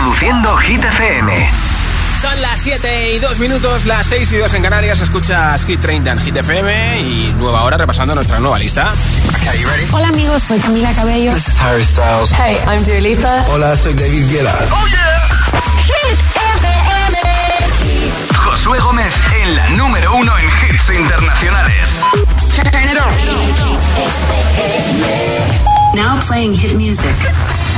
Reproduciendo Hit FM. Son las 7 y 2 minutos, las 6 y 2 en Canarias. Escuchas Hit 30 en Hit FM y nueva hora repasando nuestra nueva lista. Hola amigos, soy Camila Cabello. This is Harry Styles. Hey, I'm Dua Lipa. Hola, soy David Guetta. ¡Oh, yeah! Hit FM. Josué Gómez en la número uno en hits internacionales. Now playing hit music.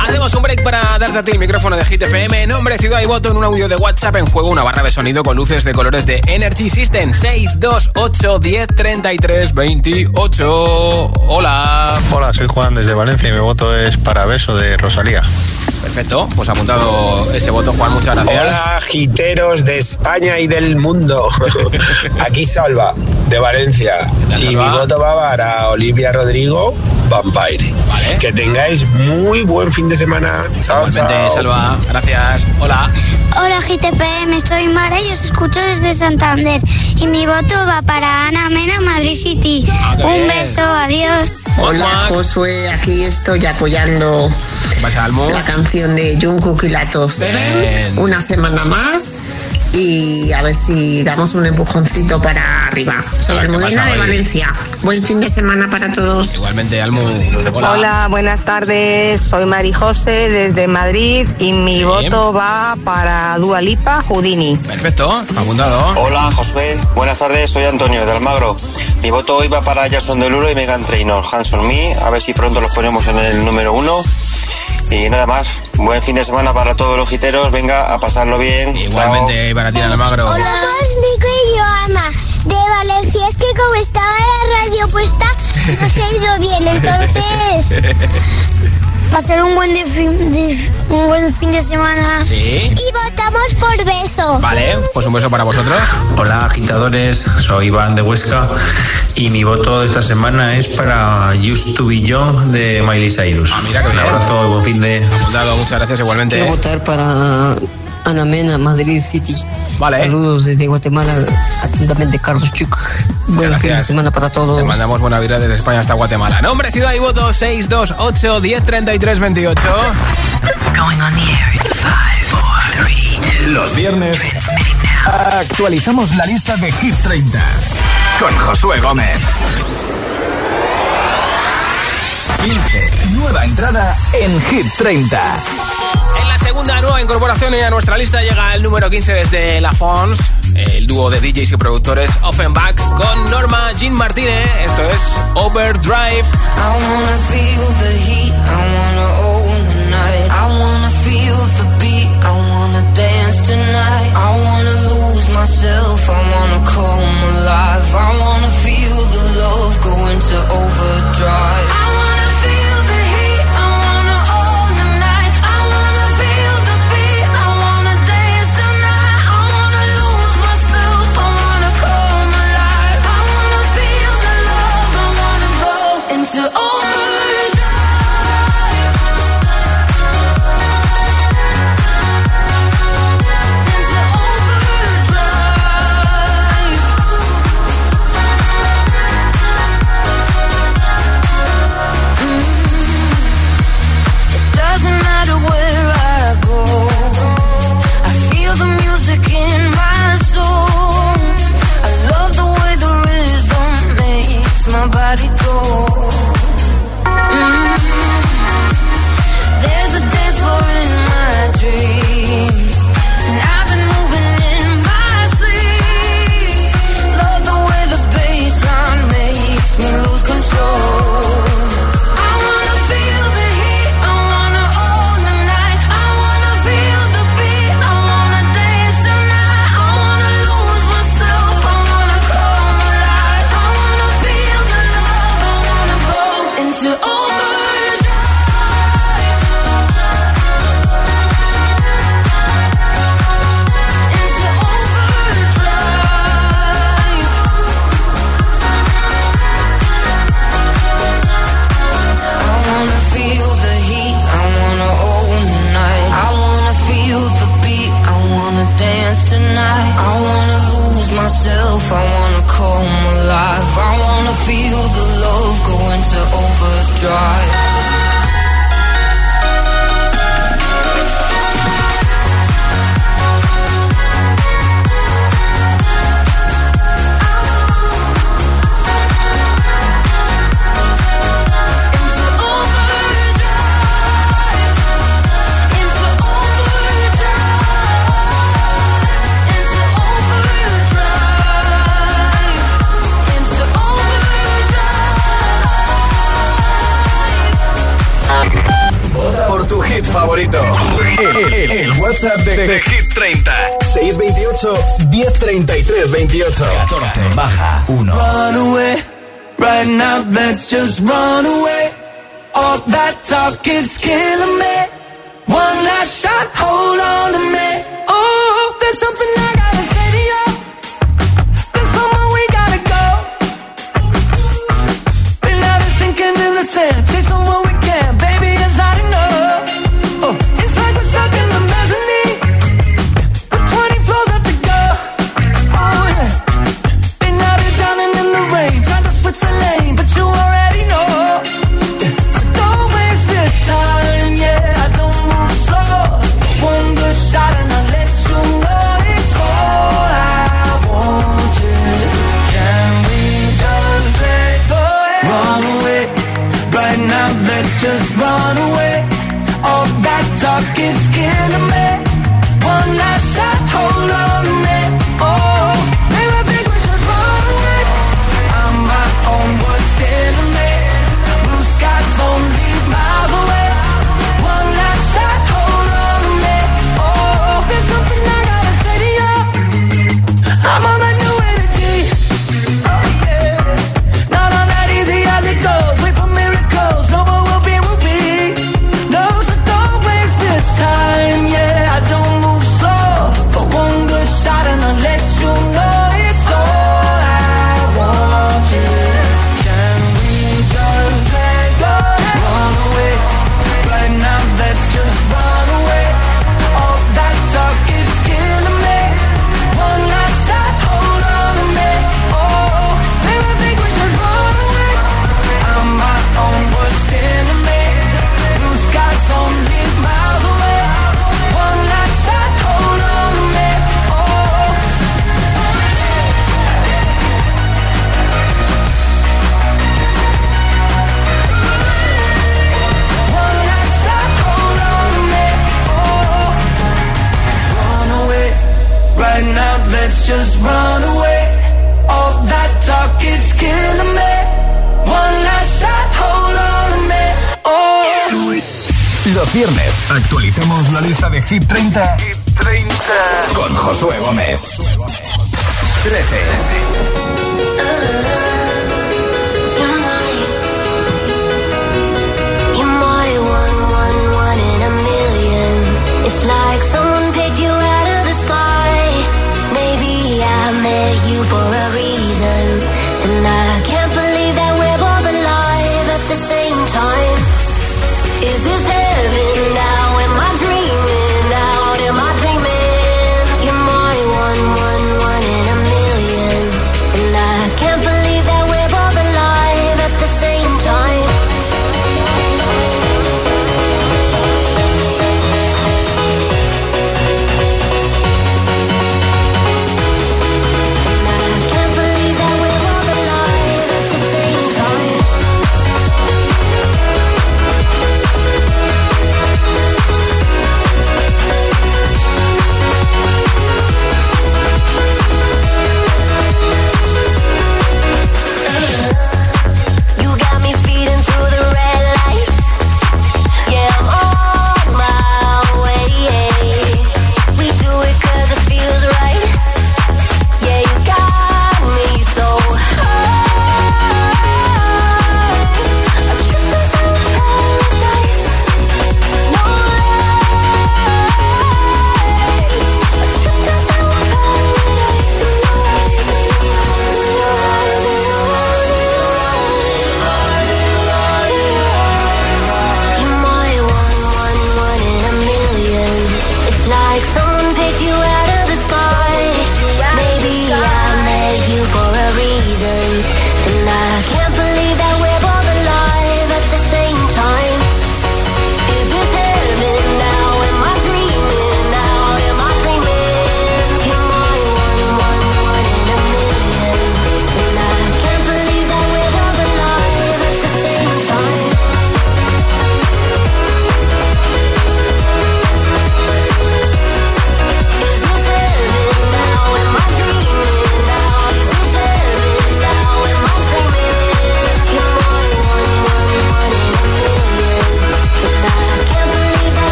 Hacemos un break para darte a ti el micrófono de Hit FM. Nombre, ciudad y voto en un audio de WhatsApp. En juego una barra de sonido con luces de colores de Energy System. 628 10 33 28. Hola. Hola, soy Juan desde Valencia y mi voto es para Beso de Rosalía. Perfecto, pues apuntado ese voto, Juan. Muchas gracias. Hola, giteros de España y del mundo. Aquí Salva, de Valencia. tal, Y mi voto va para Olivia Rodrigo, Vampire. Vale. Que tengáis muy buen fin de semana. Chao, Igualmente, chao. Salva. Gracias. Hola. Hola GTPM, soy Mara y os escucho desde Santander. Y mi voto va para Ana Mena, Madrid City. qué Un beso, adiós. Hola. Josué, aquí estoy apoyando la canción de Jungkook y la. Seven una semana más y a ver si damos un empujoncito para arriba. Soy Almudena de. Valencia. Buen fin de semana para todos. Igualmente, Almo. Hola. Hola, buenas tardes. Soy Mari José desde Madrid y mi Sí. voto va para Dua Lipa Houdini. Perfecto, apuntado. Hola Josué, buenas tardes, soy Antonio de Almagro. Mi voto hoy va para Jason Delulo y Megan Trainor, Hanson Me, a ver si pronto los ponemos en el número uno. Y nada más, buen fin de semana para todos los giteros, venga a pasarlo bien. Chao. Igualmente, para ti, Almagro. Hola, Nico y Joana de Valencia. Es que como estaba la radio puesta, no se ha ido bien. Entonces, pasar un buen, de fin, de- un buen fin de semana. Sí. Y votamos por beso. Vale, pues un beso para vosotros. Hola, agitadores. Soy Iván de Huesca y mi voto de esta semana es para Used to Be Young de Miley Cyrus. Ah, mira qué Un abrazo y buen fin de. Apuntado, muchas gracias igualmente. Quiero votar para Ana Mena, Madrid City. Vale. Saludos desde Guatemala. Atentamente, Carlos Chuc. Buen fin de semana para todos. Te mandamos buena vida desde España hasta Guatemala. Nombre, ciudad y voto 628 1033 28. Going on the air in five, four, three, two. Los viernes actualizamos la lista de Hit 30 Con Josué Gómez. 15. Nueva entrada en Hit 30. Segunda nueva incorporación y a nuestra lista llega el número 15 desde La Fons, el dúo de DJs y productores Offenbach con Norma Jean Martínez. Esto es Overdrive. I De, de, de Hit 30. 628 1033 28. 14 baja 1. Run away, right now let's just run away. All that talk is killing me. One last shot, hold on me. Oh, there's something I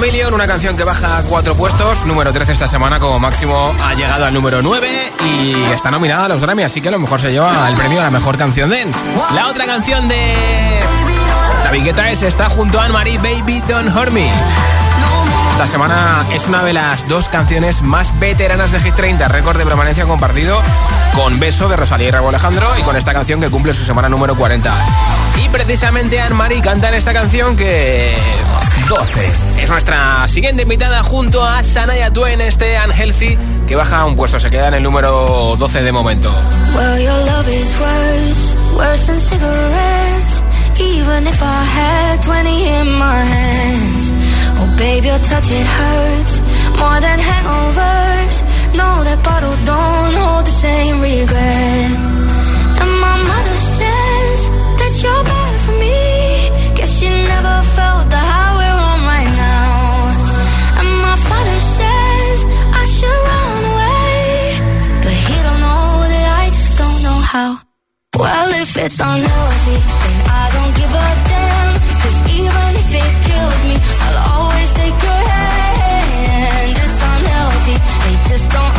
Million, una canción que baja cuatro puestos, número 13 esta semana como máximo ha llegado al número 9 y está nominada a los Grammy, así que a lo mejor se lleva el premio a la mejor canción dance. La otra canción de la Guetta es está junto a Anne-Marie, Baby Don't Hurt Me. Esta semana es una de las dos canciones más veteranas de Hit 30, récord de permanencia compartido con Beso de Rosalía y Raúl Alejandro y con esta canción que cumple su semana número 40. Y precisamente Anne-Marie canta en esta canción que... 12. Es nuestra siguiente invitada junto a Sanaya Twain, este Unhealthy, que baja un puesto, se queda en el número 12 de momento. Well, your love is worse, worse than cigarettes. Even if I had 20 in my hands. Oh, baby, your touch, it hurts more than hangovers. No, that bottle don't hold the same regret. Well, if it's unhealthy, then I don't give a damn. Cause even if it kills me, I'll always take your hand. It's unhealthy, they just don't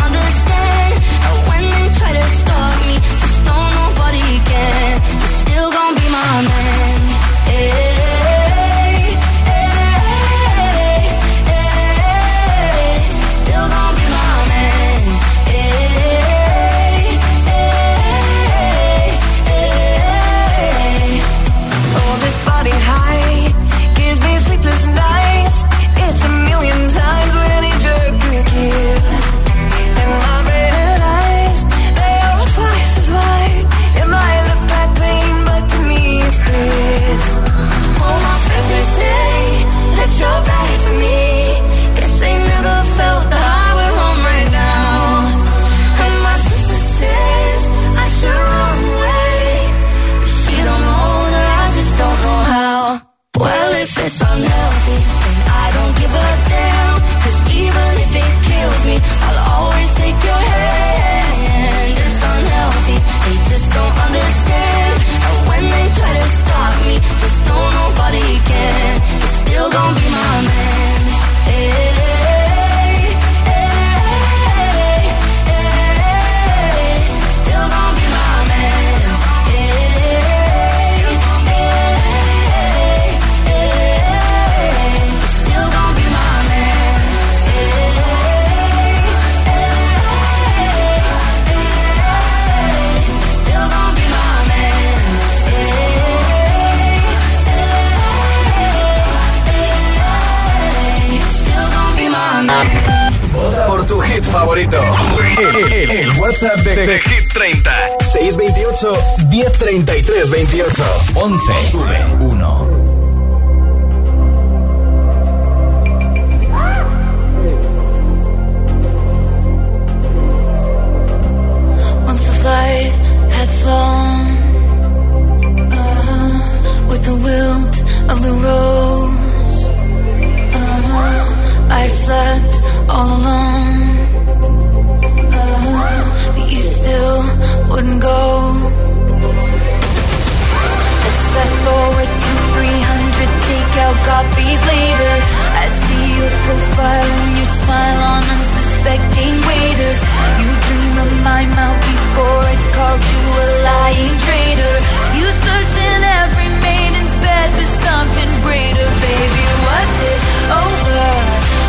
profile and your smile on unsuspecting waiters. You dream of my mouth before it called you a lying traitor. You search in every maiden's bed for something greater, baby. Was it over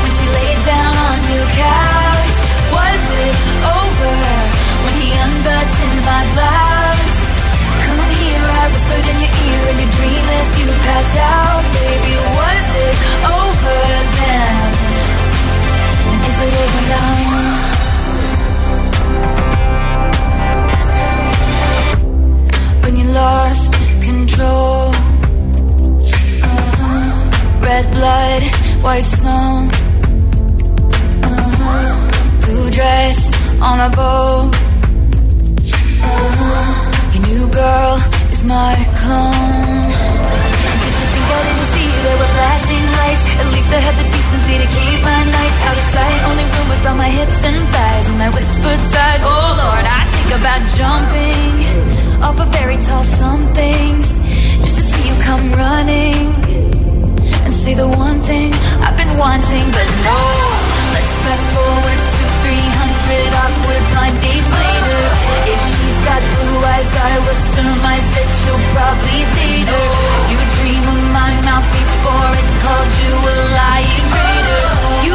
when she laid down on your couch? Was it over when he unbuttoned my blouse? Come here, I whispered in your ear in your dream as you passed out, At least I had the decency to keep my nights out of sight. Only rumors about my hips and thighs and my whispered sighs. Oh Lord, I think about jumping off a very tall somethings just to see you come running and say the one thing I've been wanting. but no. Let's fast forward to 300 awkward blind dates later. If she's got blue eyes, I will surmise that she'll probably date her. You dream of my mouth before it called you a lying traitor. You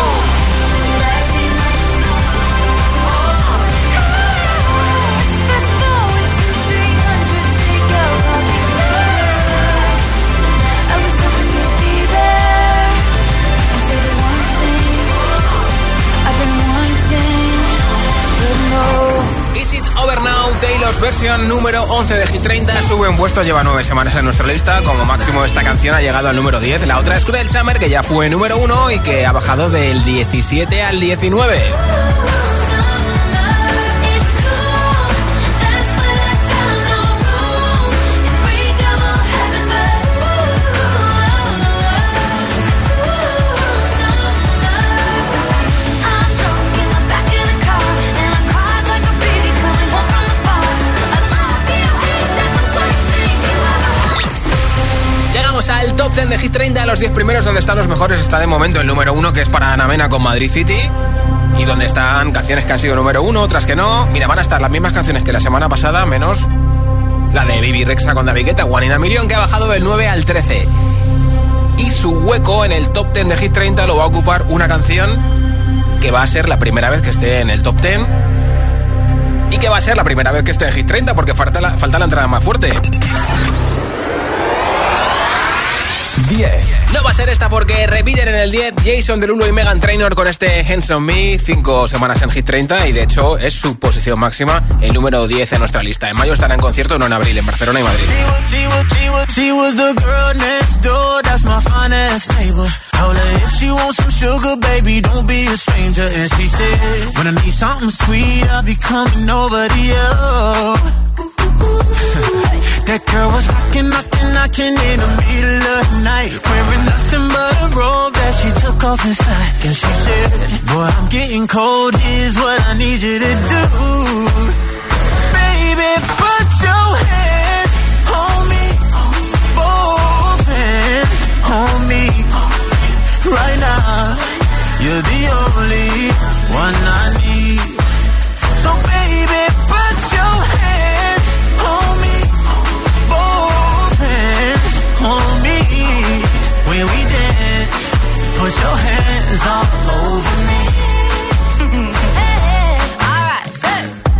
Over Now, Taylor's versión número 11 de Hit 30 sube un puesto, lleva nueve semanas en nuestra lista. Como máximo esta canción ha llegado al número 10. La otra es Cruel Summer, que ya fue número 1 y que ha bajado del 17 al 19. Top 10 de Hit 30, los 10 primeros donde están los mejores. Está de momento el número 1 que es para Ana Mena con Madrid City. Y donde están canciones que han sido número 1, otras que no. Mira, van a estar las mismas canciones que la semana pasada, menos la de Baby Rexa con David Guetta, One in que ha bajado del 9 al 13. Y su hueco en el top 10 de Hit 30 lo va a ocupar una canción que va a ser la primera vez que esté en el top 10. Y que va a ser la primera vez que esté en Hit 30 porque falta la, falta la entrada más fuerte. 10. No va a ser esta porque repiten en el 10 Jason Derulo y Megan Trainor con este Hands on Me, cinco semanas en Hit 30 y de hecho es su posición máxima, el número 10 en nuestra lista. En mayo estará en concierto, no en abril, en Barcelona y Madrid. That girl was knocking, knocking, knocking in the middle of the night. Wearing nothing but a robe that she took off inside. And she said, boy, I'm getting cold, here's what I need you to do. Baby, put your hands on me. Both hands on me. Right now, you're the only one I need. So baby, put your hands all over me. Alright, so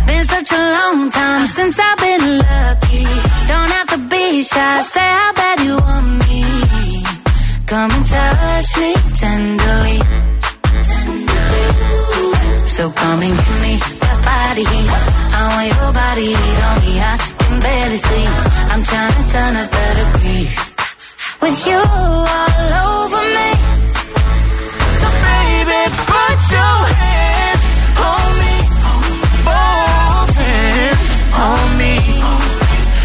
been such a long time since I've been lucky. Don't have to be shy, say how bad you want me. Come and touch me tenderly. So come and give me that body heat. I want your body heat on me. I can barely sleep. I'm trying to turn up better grease. With you all over me.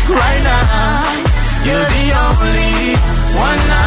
Right now, you're the only one I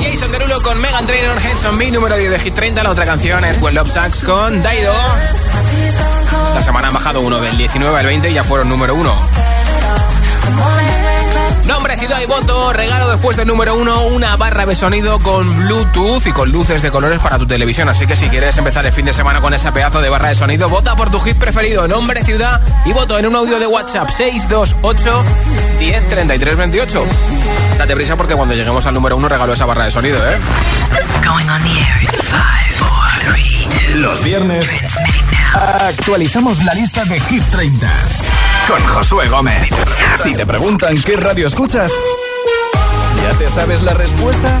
Jason Derulo con Megan Trainor, Hands on Me, número 10 de Hit 30. La otra canción es Well Love Sucks con Daido. Esta semana han bajado uno del 19 al 20 y ya fueron número 1. Y voto. Regalo después del número 1 una barra de sonido con Bluetooth y con luces de colores para tu televisión. Así que si quieres empezar el fin de semana con ese pedazo de barra de sonido, vota por tu hit preferido. Nombre, ciudad y voto en un audio de WhatsApp 628 10 33 28. Date prisa porque cuando lleguemos al número 1 regalo esa barra de sonido, ¿eh? Going on the air in five, four, three, two. Los viernes actualizamos la lista de Hit 30 con Josué Gómez. Si te preguntan qué radio escuchas, ¿ya te sabes la respuesta?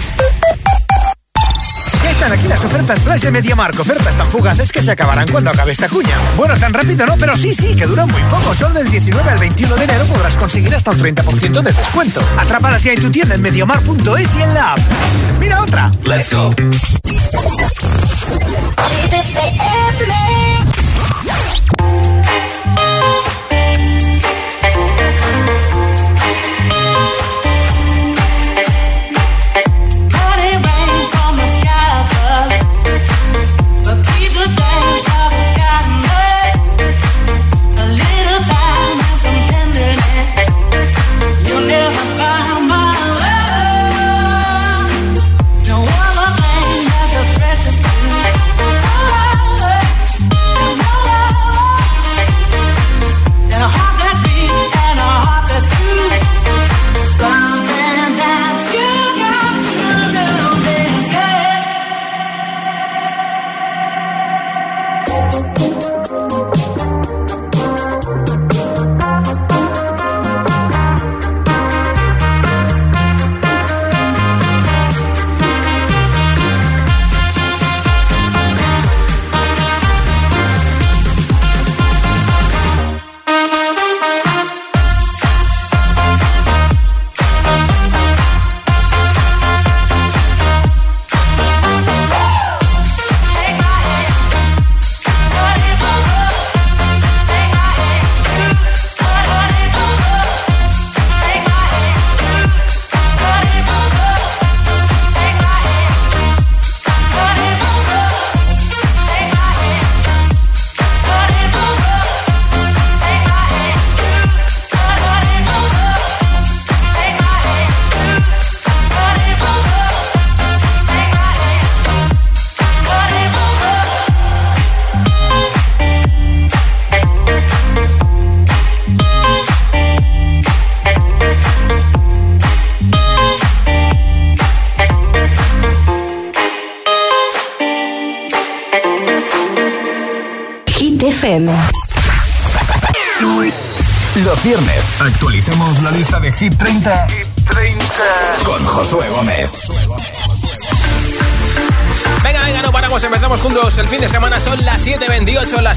Ya están aquí las ofertas flash de MediaMark. Ofertas tan fugaces que se acabarán cuando acabe esta cuña. Bueno, tan rápido no, pero sí, sí, que duran muy poco. Solo del 19 al 21 de enero podrás conseguir hasta un 30% de descuento. Atrápalas ya en tu tienda en MediaMark.es y en la app. Mira otra. Let's go.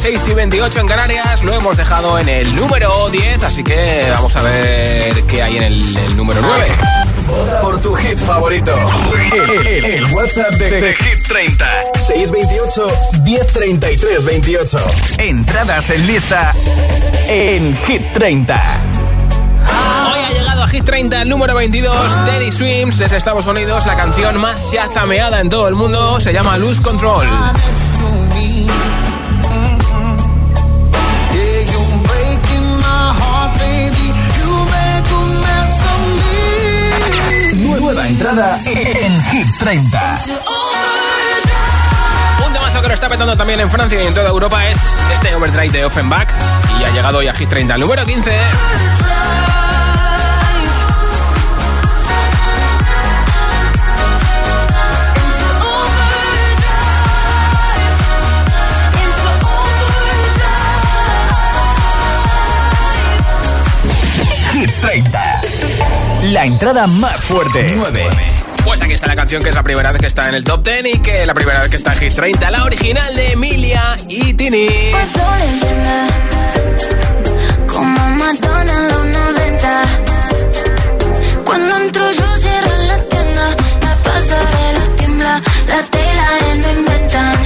6 y 28 en Canarias. Lo hemos dejado en el número 10, así que vamos a ver qué hay en el, el número 9. Por tu hit favorito. El, el- el WhatsApp de, de Hit 30. 628 1033 28. Entradas en lista en Hit 30. Hoy ha llegado a Hit 30 el número 22, Daddy Swims desde Estados Unidos. La canción más shazameada en todo el mundo se llama Lose Control. Entrada en Hit 30. Un temazo que nos está petando también en Francia y en toda Europa es este Overdrive de Offenbach y ha llegado hoy a Hit 30, el número 15. Hit 30. La entrada más fuerte. 9. Pues aquí está la canción que es la primera vez que está en el top 10 y que la primera vez que está en Hit 30, la original de Emilia y Tini. Como Madonna en los 90. Cuando entro yo cierro la tienda, la pasarela tiembla, la tela en no inventan.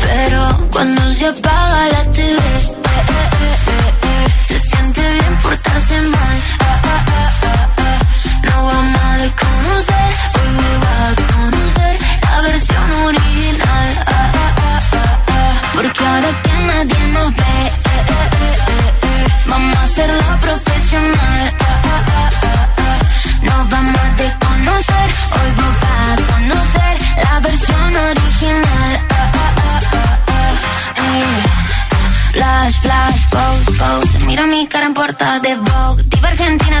Pero cuando se apaga la TV, eh, eh, eh, vamos a hacerlo profesional. Nos vamos a desconocer, hoy vos vas a conocer la versión original. Flash, flash, pose, pose. Mira mi cara en portada de Vogue. Diva Argentina,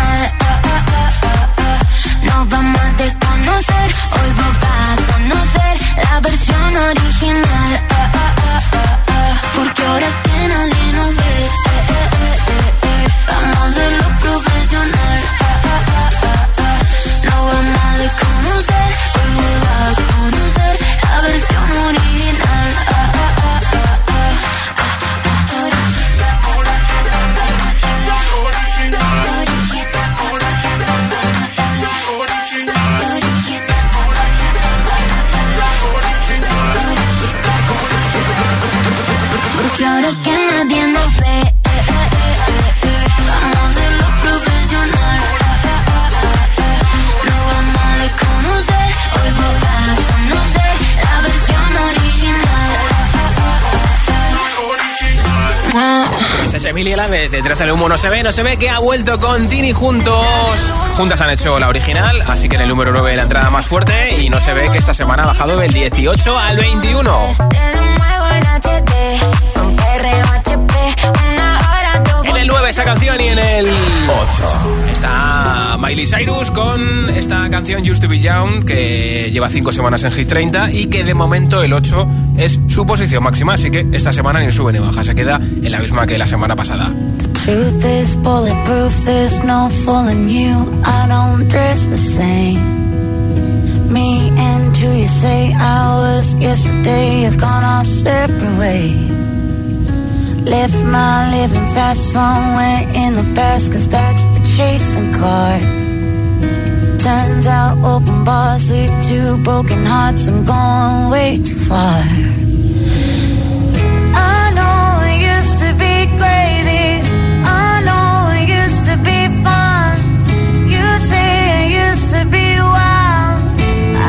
Versión original. Emilia la de Detrás del humo no se ve, no se ve que ha vuelto con Tini juntos. Juntas han hecho la original, así que en el número 9 la entrada más fuerte y no se ve que esta semana ha bajado del 18 al 21. Esa canción y en el 8 está Miley Cyrus con esta canción Used to Be Young que lleva 5 semanas en Hit 30 y que de momento el 8 es su posición máxima, así que esta semana ni sube ni baja, se queda en la misma que la semana pasada. Truth is bulletproof, there's no fooling you. I don't dress the same. Me and who you say I was yesterday have gone our separate ways. Left my living fast somewhere in the past, cause that's for chasing cars. Turns out open bars lead to broken hearts and going way too far. I know it used to be crazy. I know it used to be fun. You say it used to be wild.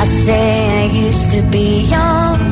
I say I used to be young.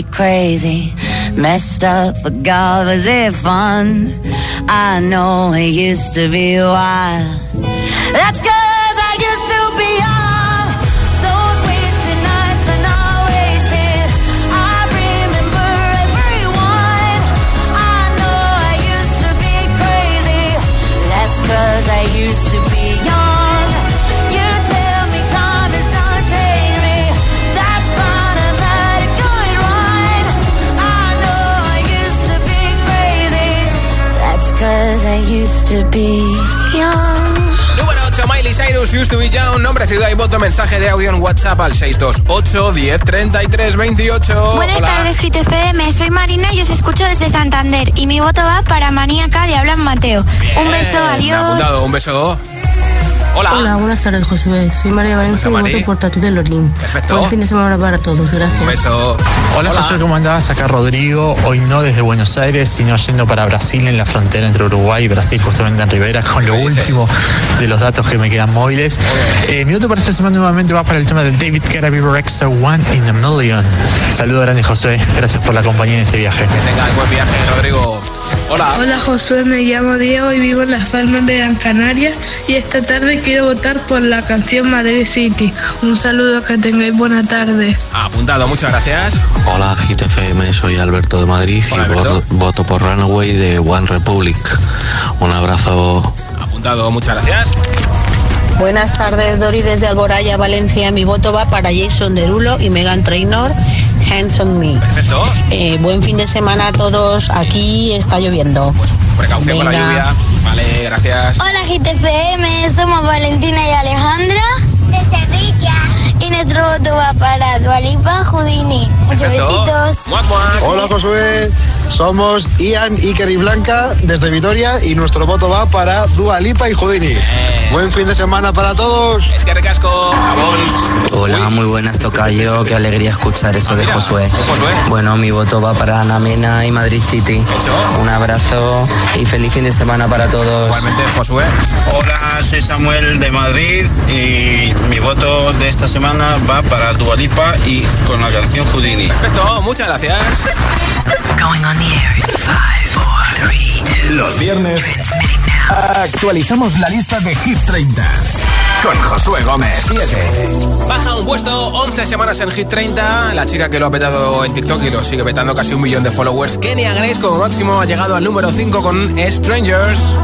Crazy. Messed up, but God, was it fun? I know I used to be wild. That's 'cause I used to be young. Those wasted nights are not wasted. I remember everyone. I know it used to be wild. That's I used to cause I used to be young. Número 8, Miley Cyrus, Used to Be Young. Nombre, ciudad y voto, mensaje de audio en WhatsApp al 628 10 33 28. Buenas Hola. tardes, GTFM. Soy Marina y os escucho desde Santander. Y mi voto va para Maníaca de Hablan Mateo. Un beso, Me ha adiós. apuntado, un beso. Hola. Hola, buenas tardes, Josué. Soy María Valencia y voto por Tatu de Lorín. Perfecto. Buen fin de semana para todos, gracias. Un beso. Hola, José, ¿cómo andás? Acá Rodrigo, hoy no desde Buenos Aires, sino yendo para Brasil en la frontera entre Uruguay y Brasil, justamente en Rivera, con lo último de los datos que me quedan móviles. Eh, mi voto para esta semana nuevamente va para el tema de David Bieber Extra One in a Million. Saludo grande, José. Gracias por la compañía en este viaje. Buen viaje, Rodrigo. Hola. Hola Josué, me llamo Diego y vivo en Las Palmas de Gran Canaria y esta tarde quiero votar por la canción Madrid City. Un saludo, que tengáis buena tarde. Apuntado, muchas gracias. Hola GTFM, soy Alberto de Madrid y voto, voto por Runaway de One Republic. Un abrazo. Apuntado, muchas gracias. Buenas tardes, Dori desde Alboraya, Valencia. Mi voto va para Jason Derulo y Megan Trainor, Hands on Me. Perfecto. Eh, buen fin de semana a todos. Aquí está lloviendo. Precaución con la lluvia. Vale, gracias. Hola GTFM, somos Valentina y Alejandra de Sevilla. Y nuestro voto va para Dualipa Judini. Muchos besitos. Hola Josué, somos Ian, Iker y Blanca desde Vitoria y nuestro voto va para Dua Lipa y Houdini. Buen fin de semana para todos. Es que recasco, jabón. Hola, muy buenas, Tocayo. Qué alegría escuchar eso de Josué. Bueno, mi voto va para Ana Mena y Madrid City. Un abrazo y feliz fin de semana para todos. Igualmente, Josué. Hola, soy Samuel de Madrid y mi voto de esta semana va para Dualipa y con la canción Houdini. Perfecto, muchas gracias. Los viernes actualizamos la lista de Hit 30 con Josué Gómez. 7. Baja un puesto, 11 semanas en Hit 30. La chica que lo ha petado en TikTok y lo sigue petando casi un millón de followers. Kenia Grace como máximo ha llegado al número 5 con Strangers.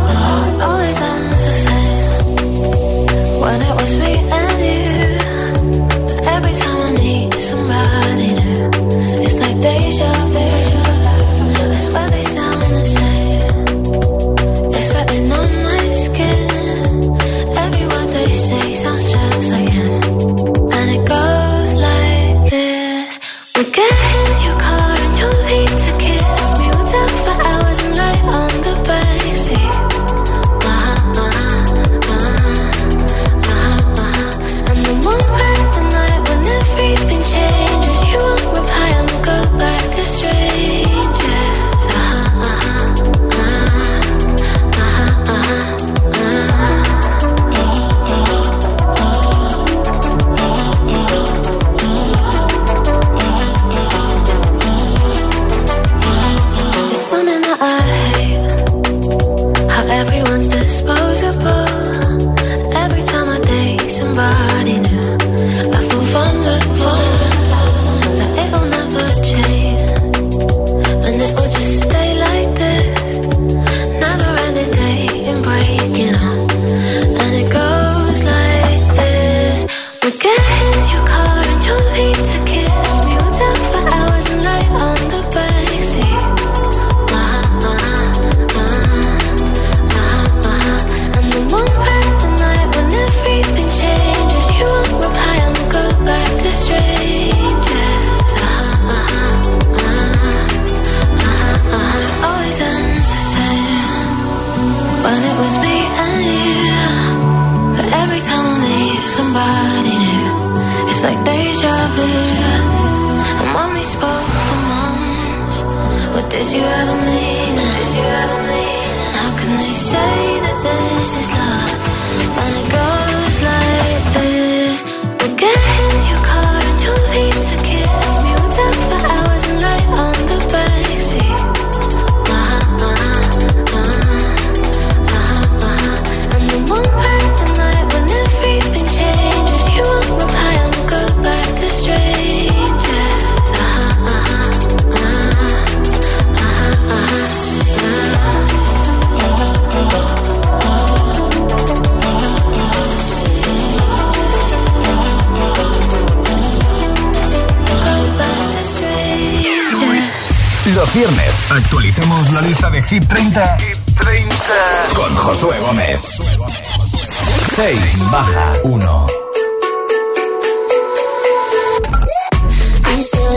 Did you ever mean? Did you ever mean? And how can they say that this is love when it goes like this? We'll get in your car and you leave Los viernes actualicemos la lista de Hit 30, con Josué Gómez. 6 baja 1.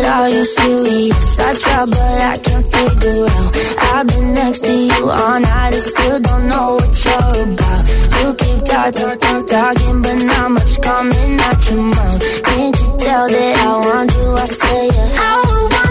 Are you serious? I try, but I can't figure out. I've been next to you all night, and still don't know what you're about. You keep talking, talking, talking, but not much coming out your mouth. Can't you tell that I want you? I say yeah. I want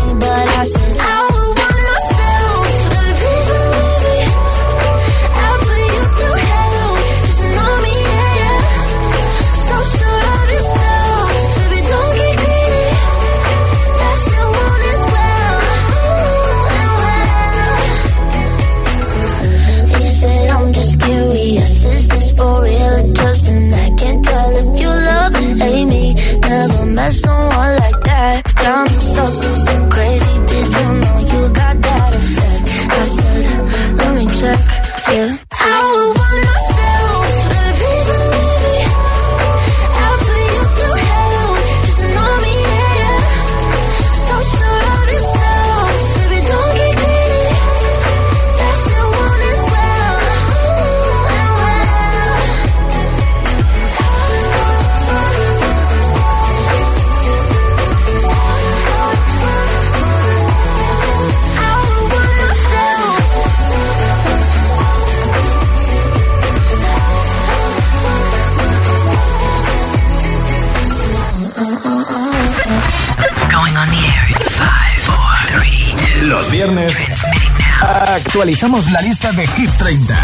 actualizamos la lista de Hit 30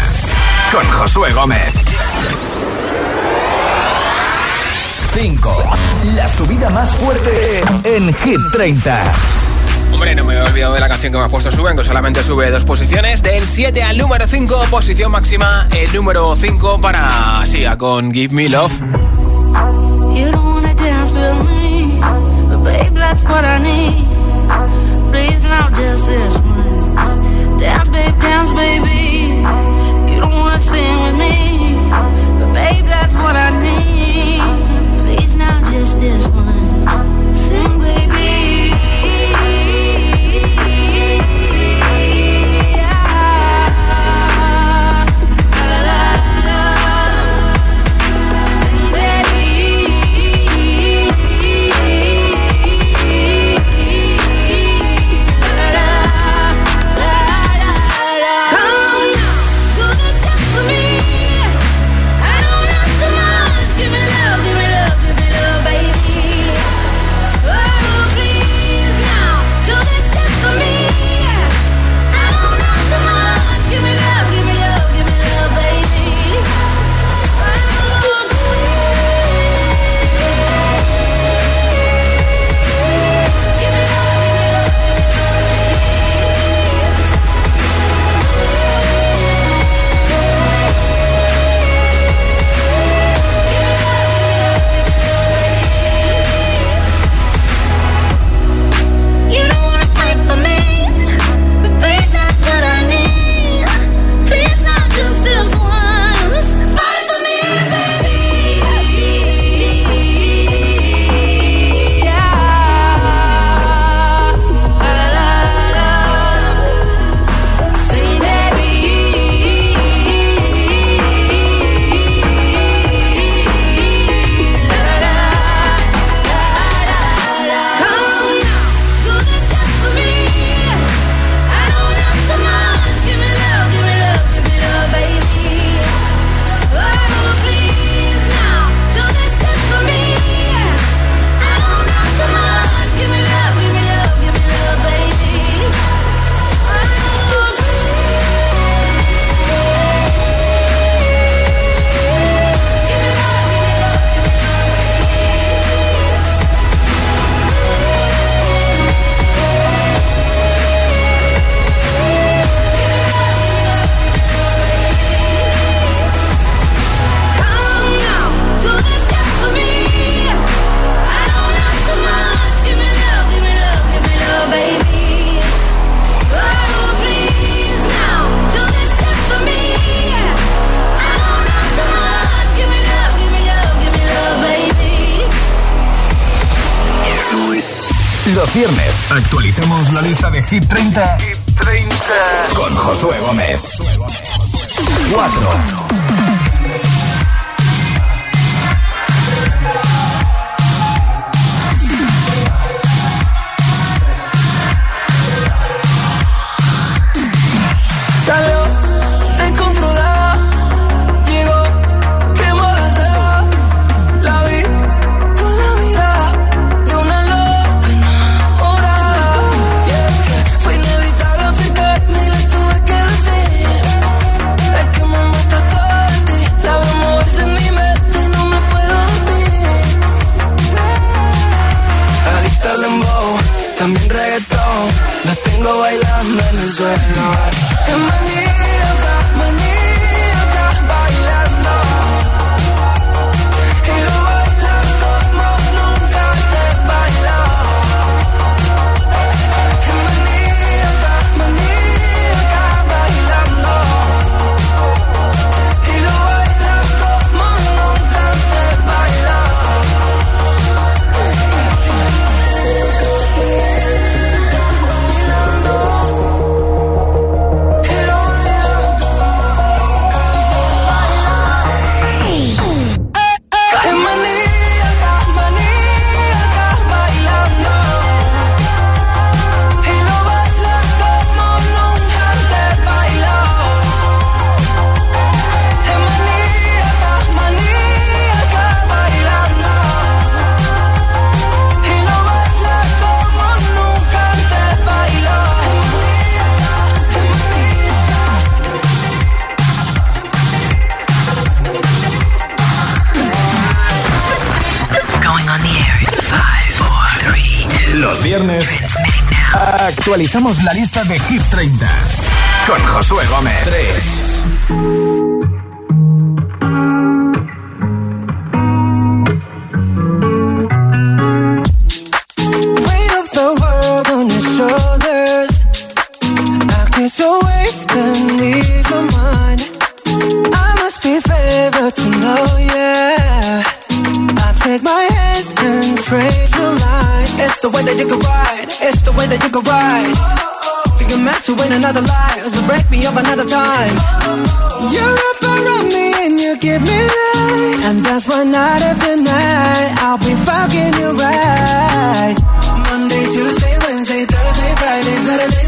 con Josué Gómez. 5. La subida más fuerte en Hit 30. Hombre, no me he olvidado de la canción que me has puesto Suben, que solamente sube dos posiciones. Del 7 al número 5, posición máxima, el número 5 para Sia con Give Me Love. You don't wanna dance with me, but babe, that's what I need. Please now just this once. Dance, babe, dance, baby. You don't wanna sing with me, but babe, that's what I need. Please now just this once. Hit 30, actualizamos la lista de Hit 30 con Josué Gómez. 3. So wasting these of mine. I must be favored to know, yeah. Take my hands and trace the lines. It's the way that you can ride. It's the way that you can ride. Think you're meant to win another life, so break me up another time. You're up around me and you give me life, and that's why night after night I'll be fucking you right. Monday, Tuesday, Wednesday, Thursday, Friday, Saturday,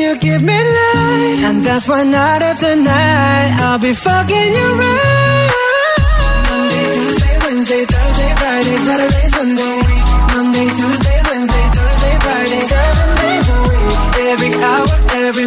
you give me life. And that's why night after night I'll be fucking you right. Monday, Tuesday, Wednesday, Thursday, Friday, Saturday, Sunday. Monday, Tuesday, Wednesday, Thursday, Friday, seven days a week. Every hour, every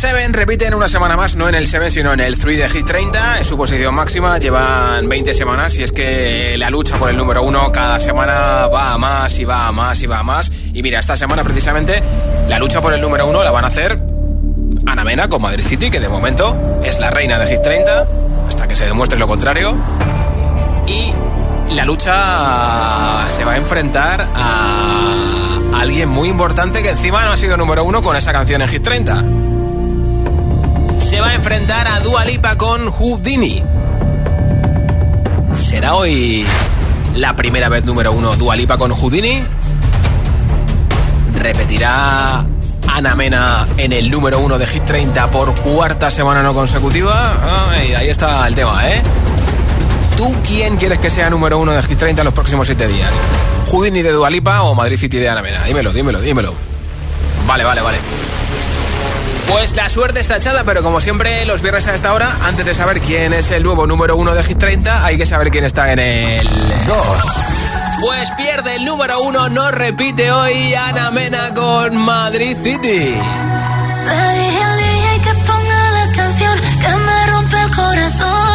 Seven repiten una semana más, no en el 7, sino en el 3 de Hit 30. En su posición máxima llevan 20 semanas y es que la lucha por el número 1 cada semana va a más y va a más y va a más. Y mira, esta semana precisamente la lucha por el número 1 la van a hacer Ana Mena con Madrid City, que de momento es la reina de Hit 30, hasta que se demuestre lo contrario. Y la lucha se va a enfrentar a alguien muy importante que encima no ha sido número uno con esa canción en Hit 30. Se va a enfrentar a Dua Lipa con Houdini. ¿Será hoy la primera vez número uno Dua Lipa con Houdini? ¿Repetirá Ana Mena en el número uno de Hit 30 por cuarta semana no consecutiva? ahí está el tema, ¿eh? ¿Tú quién quieres que sea número uno de Hit 30 en los próximos siete días? ¿Houdini de Dualipa o Madrid City de Ana Mena? Dímelo, dímelo, dímelo. Vale, vale, vale. Pues la suerte está echada, pero como siempre los viernes a esta hora, antes de saber quién es el nuevo número uno de Hit 30, hay que saber quién está en el 2. Pues pierde el número uno, no repite hoy Ana Mena con Madrid City. que ponga la canción que me rompe el corazón.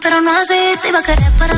Pero no así. Te iba a querer pero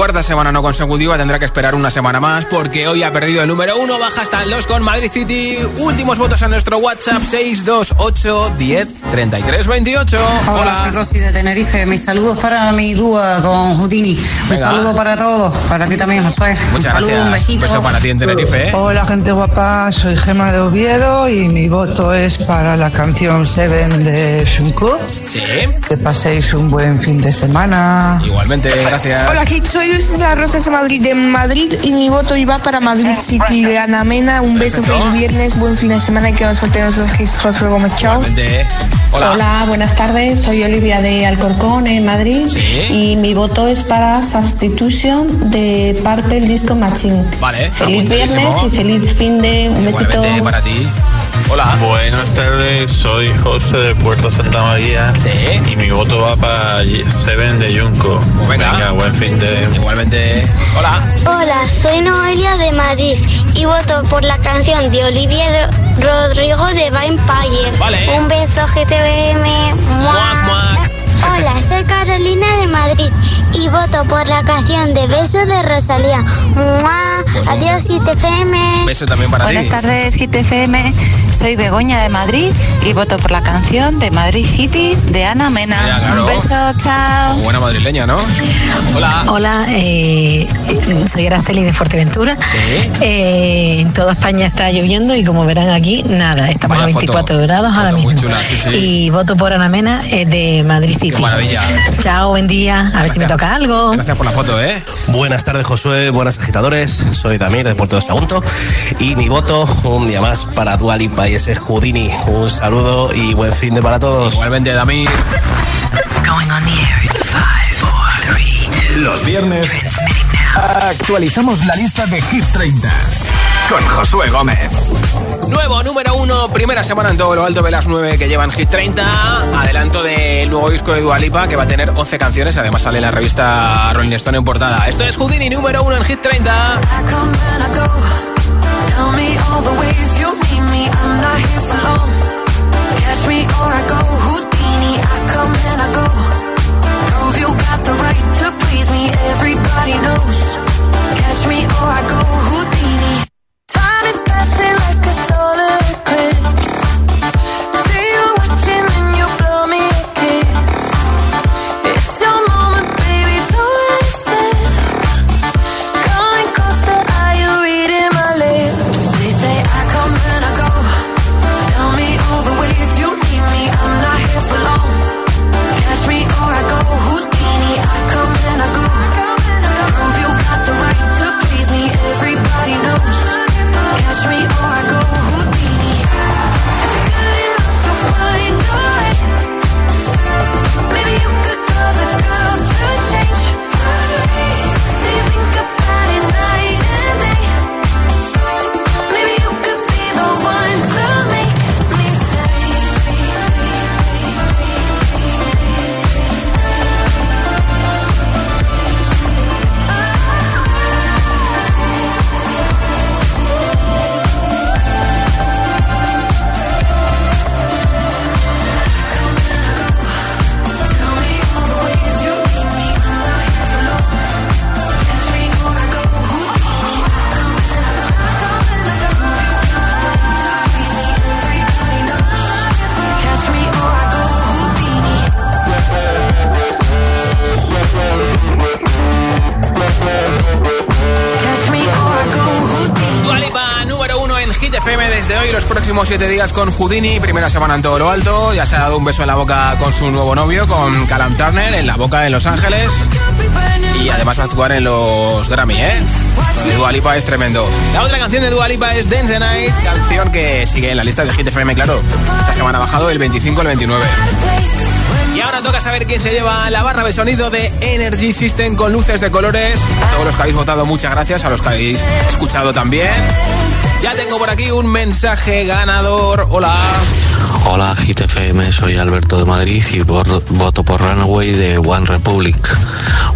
por cuarta semana no consecutiva tendrá que esperar una semana más porque hoy ha perdido el número uno, baja hasta el 2 con Madrid City. Últimos votos en nuestro WhatsApp 628 10 33 28. Hola, soy Rosy de Tenerife. Mis saludos para mi dúa con Houdini. Un saludo para todos, para ti también, Josué. Muchas un gracias. un besito. Un beso para ti en Tenerife. ¿eh? Hola, gente guapa. Soy Gema de Oviedo y mi voto es para la canción Seven de Jungkook. Sí. Que paséis un buen fin de semana. Igualmente, gracias. Hola, Kik. Soy César Rosas de Madrid, de Madrid y mi voto iba para Madrid City de Ana Mena. Un beso, Perfecto. feliz viernes, buen fin de semana y que os solten los Josué Gómez. Chao. Hola. Hola, buenas tardes. Soy Olivia de Alcorcón, en Madrid. Sí. Y mi voto es para Substitution de Purple Disco Machine. Vale, Feliz viernes y feliz fin de un besito. Igualmente para ti. Hola. Buenas tardes, soy José de Puerto Santa María. Sí. Y mi voto va para Seven de Junco. Pues venga. buen fin de. Igualmente. Hola. Hola, soy Noelia de Madrid y voto por la canción de Olivia Rodrigo de Vampire. Vale. Un beso GTVM. Muac, muac. Hola, soy Carolina de Madrid y voto por la canción de Beso de Rosalía. ¡Mua! Adiós, ITFM. Beso también para Buenas ti. tardes, GTFM. Soy Begoña de Madrid y voto por la canción de Madrid City de Ana Mena. Ya, claro. Un beso, chao. Buena madrileña, ¿no? Hola. Hola, eh, soy Araceli de Fuerteventura. Sí. Eh, en toda España está lloviendo y como verán aquí, nada, estamos Vaya a 24 foto. grados ahora Foto muy mismo. chula, sí, sí. Y voto por Ana Mena eh, de Madrid City. Qué maravilla. Chao, buen día. A ver si me toca algo. Gracias por la foto, ¿eh? Buenas tardes, Josué. Buenas agitadores. Soy Damir de Puerto de Sagunto. Y mi voto, un día más para Dualipa y ese Houdini. Un saludo y buen fin de para todos. Igualmente, Damir. Going on the air in five, four, three, two. Los viernes actualizamos la lista de Hit 30 con Josué Gómez. Nuevo número uno, primera semana en todo lo alto de las 9 que llevan Hit 30. Adelanto del nuevo disco de Dualipa que va a tener 11 canciones. Además sale en la revista Rolling Stone en portada. Esto es Houdini número uno en Hit 30. I come and I go. Tell me all the ways you need me. I'm not here for long. Catch me or I go Houdini. I come and I go. Próximos 7 días con Houdini, primera semana en todo lo alto. Ya se ha dado un beso en la boca con su nuevo novio, con Callum Turner, en la boca en Los Ángeles. Y además va a actuar en los Grammy, ¿eh? Lo de Dua es tremendo. La otra canción de Dua Lipa es Dance Night, canción que sigue en la lista de Hit FM, claro. Esta semana ha bajado del 25 al 29. Y ahora toca saber quién se lleva la barra de sonido de Energy System con luces de colores. Todos los que habéis votado, muchas gracias. A los que habéis escuchado también. Ya tengo por aquí un mensaje ganador. Hola. Hola GTFM, soy Alberto de Madrid y por- voto por Runaway de One Republic.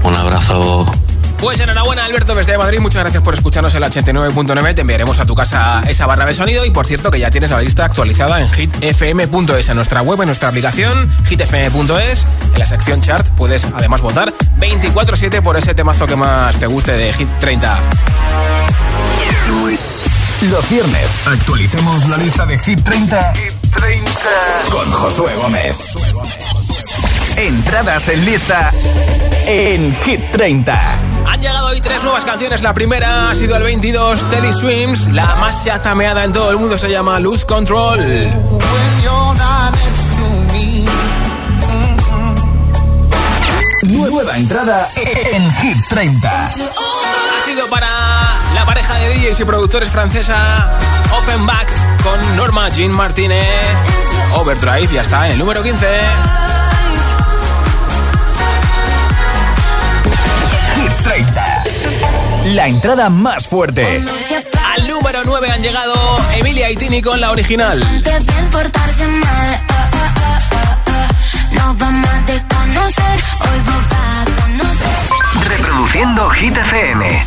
Un abrazo. Pues enhorabuena Alberto desde Madrid, muchas gracias por escucharnos en la 89.9, te enviaremos a tu casa esa barra de sonido y por cierto que ya tienes la lista actualizada en hitfm.es, en nuestra web, en nuestra aplicación, hitfm.es, en la sección chart puedes además votar 24-7 por ese temazo que más te guste de Hit 30. Los viernes actualicemos la lista de Hit 30, con Josué Gómez. Entradas en lista en Hit 30. Han llegado hoy tres nuevas canciones. La primera ha sido el 22, Teddy Swims. La más chazameada en todo el mundo se llama Lose Control. Nueva entrada en Hit 30. Ha sido para la pareja de DJs y productores francesa Offenbach con Norma Jean Martínez. Overdrive ya está en el número 15. Hit 30. La entrada más fuerte. Al número 9 han llegado Emilia y Tini con la original. Reproduciendo Hit FM.